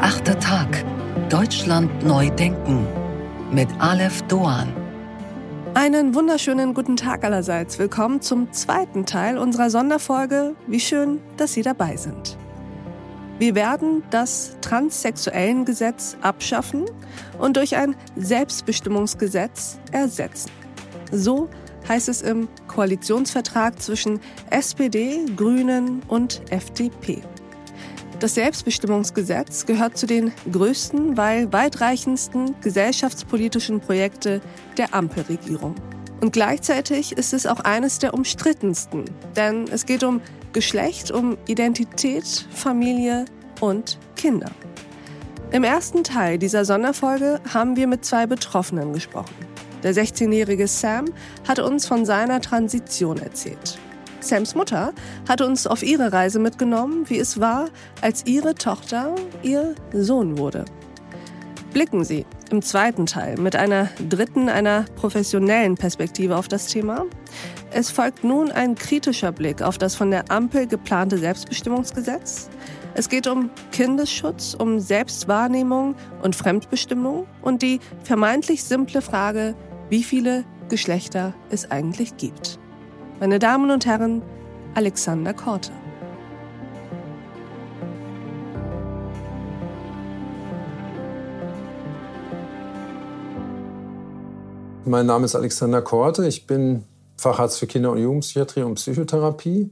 Der achte Tag. Deutschland neu denken. Mit Aleph Doan. Einen wunderschönen guten Tag allerseits. Willkommen zum zweiten Teil unserer Sonderfolge. Wie schön, dass Sie dabei sind. Wir werden das Transsexuellengesetz abschaffen und durch ein Selbstbestimmungsgesetz ersetzen. So heißt es im Koalitionsvertrag zwischen SPD, Grünen und FDP. Das Selbstbestimmungsgesetz gehört zu den größten, weil weitreichendsten gesellschaftspolitischen Projekte der Ampelregierung. Und gleichzeitig ist es auch eines der umstrittensten, denn es geht um Geschlecht, um Identität, Familie und Kinder. Im ersten Teil dieser Sonderfolge haben wir mit zwei Betroffenen gesprochen. Der 16-jährige Sam hat uns von seiner Transition erzählt. Sams Mutter hat uns auf ihre Reise mitgenommen, wie es war, als ihre Tochter ihr Sohn wurde. Blicken Sie im zweiten Teil mit einer dritten, einer professionellen Perspektive auf das Thema. Es folgt nun ein kritischer Blick auf das von der Ampel geplante Selbstbestimmungsgesetz. Es geht um Kindesschutz, um Selbstwahrnehmung und Fremdbestimmung und die vermeintlich simple Frage, wie viele Geschlechter es eigentlich gibt. Meine Damen und Herren, Alexander Korte. Mein Name ist Alexander Korte. Ich bin Facharzt für Kinder- und Jugendpsychiatrie und Psychotherapie,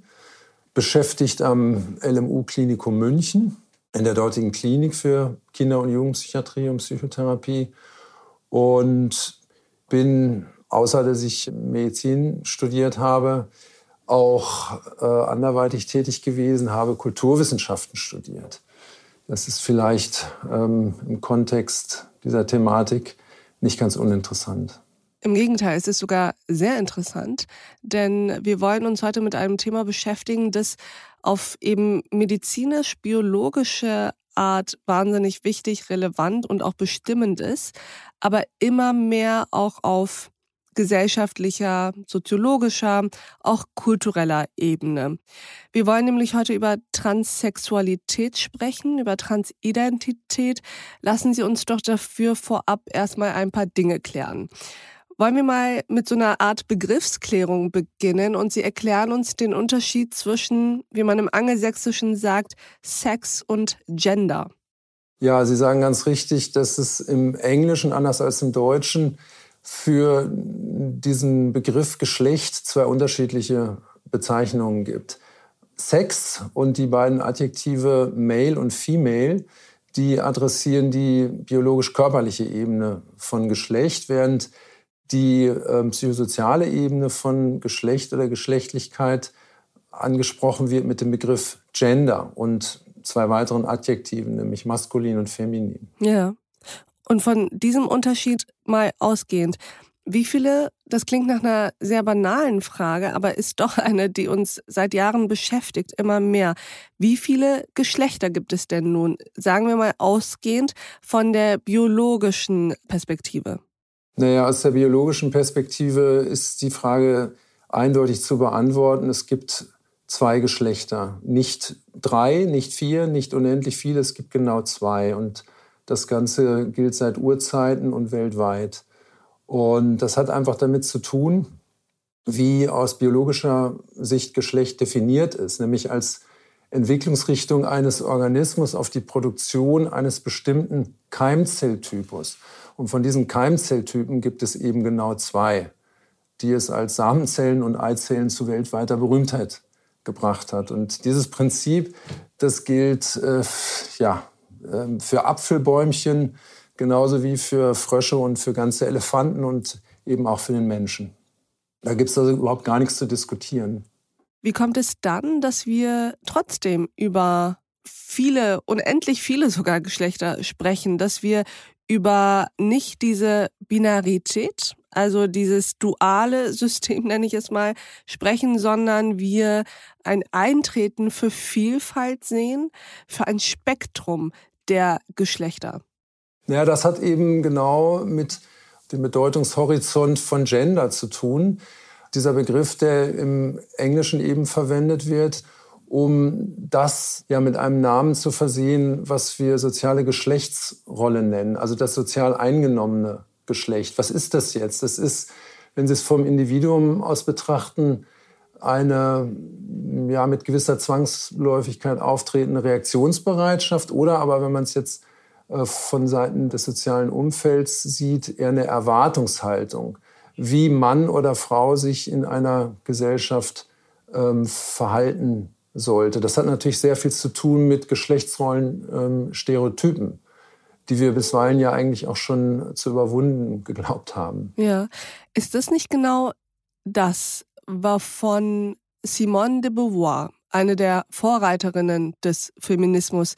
beschäftigt am LMU Klinikum München, in der dortigen Klinik für Kinder- und Jugendpsychiatrie und Psychotherapie und bin außer dass ich Medizin studiert habe, auch äh, anderweitig tätig gewesen, habe Kulturwissenschaften studiert. Das ist vielleicht ähm, im Kontext dieser Thematik nicht ganz uninteressant. Im Gegenteil, es ist sogar sehr interessant, denn wir wollen uns heute mit einem Thema beschäftigen, das auf eben medizinisch-biologische Art wahnsinnig wichtig, relevant und auch bestimmend ist, aber immer mehr auch auf gesellschaftlicher, soziologischer, auch kultureller Ebene. Wir wollen nämlich heute über Transsexualität sprechen, über Transidentität. Lassen Sie uns doch dafür vorab erstmal ein paar Dinge klären. Wollen wir mal mit so einer Art Begriffsklärung beginnen und Sie erklären uns den Unterschied zwischen, wie man im Angelsächsischen sagt, Sex und Gender. Ja, Sie sagen ganz richtig, dass es im Englischen anders als im Deutschen für diesen Begriff Geschlecht zwei unterschiedliche Bezeichnungen gibt. Sex und die beiden Adjektive Male und Female, die adressieren die biologisch-körperliche Ebene von Geschlecht, während die äh, psychosoziale Ebene von Geschlecht oder Geschlechtlichkeit angesprochen wird mit dem Begriff Gender und zwei weiteren Adjektiven, nämlich maskulin und feminin. Ja. Und von diesem Unterschied mal ausgehend, wie viele, das klingt nach einer sehr banalen Frage, aber ist doch eine, die uns seit Jahren beschäftigt, immer mehr. Wie viele Geschlechter gibt es denn nun? Sagen wir mal ausgehend von der biologischen Perspektive. Naja, aus der biologischen Perspektive ist die Frage eindeutig zu beantworten. Es gibt zwei Geschlechter. Nicht drei, nicht vier, nicht unendlich viele, es gibt genau zwei. Und das Ganze gilt seit Urzeiten und weltweit. Und das hat einfach damit zu tun, wie aus biologischer Sicht Geschlecht definiert ist, nämlich als Entwicklungsrichtung eines Organismus auf die Produktion eines bestimmten Keimzelltypus. Und von diesen Keimzelltypen gibt es eben genau zwei, die es als Samenzellen und Eizellen zu weltweiter Berühmtheit gebracht hat. Und dieses Prinzip, das gilt äh, ja, für Apfelbäumchen genauso wie für Frösche und für ganze Elefanten und eben auch für den Menschen. Da gibt es also überhaupt gar nichts zu diskutieren. Wie kommt es dann, dass wir trotzdem über viele, unendlich viele sogar Geschlechter sprechen, dass wir über nicht diese Binarität, also dieses duale System nenne ich es mal, sprechen, sondern wir ein Eintreten für Vielfalt sehen, für ein Spektrum der Geschlechter. Ja, das hat eben genau mit dem Bedeutungshorizont von Gender zu tun. Dieser Begriff, der im Englischen eben verwendet wird um das ja mit einem Namen zu versehen, was wir soziale Geschlechtsrolle nennen, also das sozial eingenommene Geschlecht. Was ist das jetzt? Das ist, wenn Sie es vom Individuum aus betrachten, eine ja, mit gewisser Zwangsläufigkeit auftretende Reaktionsbereitschaft oder aber, wenn man es jetzt äh, von Seiten des sozialen Umfelds sieht, eher eine Erwartungshaltung, wie Mann oder Frau sich in einer Gesellschaft ähm, verhalten sollte. Das hat natürlich sehr viel zu tun mit Geschlechtsrollen, ähm, Stereotypen, die wir bisweilen ja eigentlich auch schon zu überwunden geglaubt haben. Ja, ist das nicht genau das, wovon Simone de Beauvoir, eine der Vorreiterinnen des Feminismus,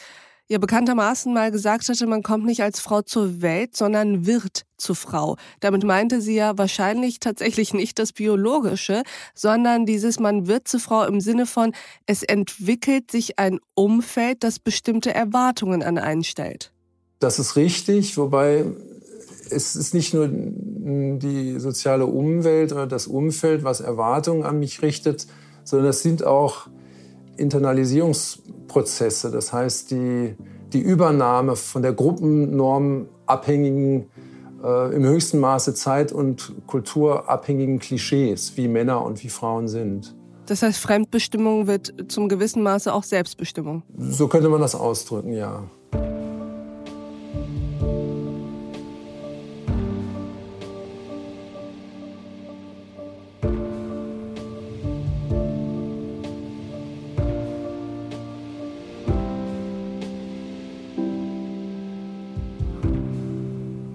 ja bekanntermaßen mal gesagt hatte, man kommt nicht als Frau zur Welt, sondern wird zur Frau. Damit meinte sie ja wahrscheinlich tatsächlich nicht das Biologische, sondern dieses man wird zur Frau im Sinne von, es entwickelt sich ein Umfeld, das bestimmte Erwartungen an einen stellt. Das ist richtig, wobei es ist nicht nur die soziale Umwelt oder das Umfeld, was Erwartungen an mich richtet, sondern es sind auch Internalisierungsprozesse. Das heißt, die, die Übernahme von der Gruppennorm abhängigen, äh, im höchsten Maße zeit- und kulturabhängigen Klischees, wie Männer und wie Frauen sind. Das heißt, Fremdbestimmung wird zum gewissen Maße auch Selbstbestimmung. So könnte man das ausdrücken, ja.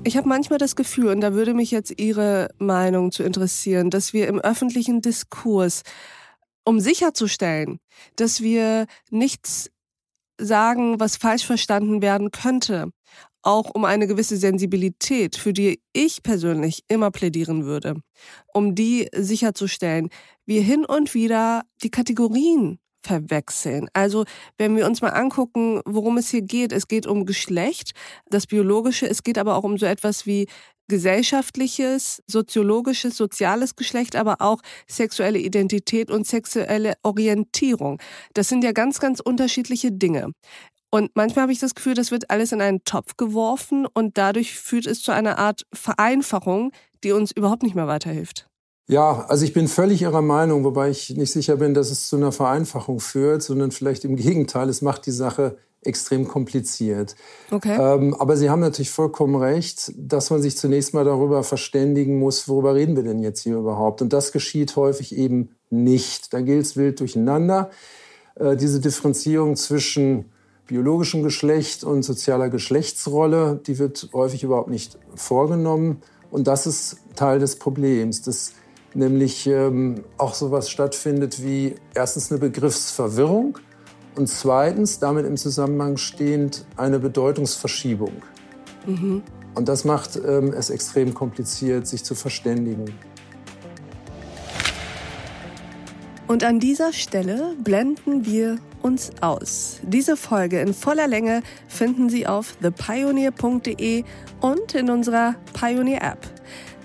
Ich habe manchmal das Gefühl, und da würde mich jetzt Ihre Meinung zu interessieren, dass wir im öffentlichen Diskurs, um sicherzustellen, dass wir nichts sagen, was falsch verstanden werden könnte, auch um eine gewisse Sensibilität, für die ich persönlich immer plädieren würde, um die sicherzustellen, wir hin und wieder die Kategorien verwechseln. Also wenn wir uns mal angucken, worum es hier geht, es geht um Geschlecht, das Biologische, es geht aber auch um so etwas wie gesellschaftliches, soziologisches, soziales Geschlecht, aber auch sexuelle Identität und sexuelle Orientierung. Das sind ja ganz, ganz unterschiedliche Dinge. Und manchmal habe ich das Gefühl, das wird alles in einen Topf geworfen und dadurch führt es zu einer Art Vereinfachung, die uns überhaupt nicht mehr weiterhilft. Ja, also ich bin völlig Ihrer Meinung, wobei ich nicht sicher bin, dass es zu einer Vereinfachung führt, sondern vielleicht im Gegenteil, es macht die Sache extrem kompliziert. Okay. Ähm, aber Sie haben natürlich vollkommen recht, dass man sich zunächst mal darüber verständigen muss, worüber reden wir denn jetzt hier überhaupt. Und das geschieht häufig eben nicht. Da gilt es wild durcheinander. Äh, diese Differenzierung zwischen biologischem Geschlecht und sozialer Geschlechtsrolle, die wird häufig überhaupt nicht vorgenommen. Und das ist Teil des Problems. Das nämlich ähm, auch sowas stattfindet wie erstens eine Begriffsverwirrung und zweitens damit im Zusammenhang stehend eine Bedeutungsverschiebung. Mhm. Und das macht ähm, es extrem kompliziert, sich zu verständigen. Und an dieser Stelle blenden wir uns aus. Diese Folge in voller Länge finden Sie auf thepioneer.de und in unserer Pioneer App.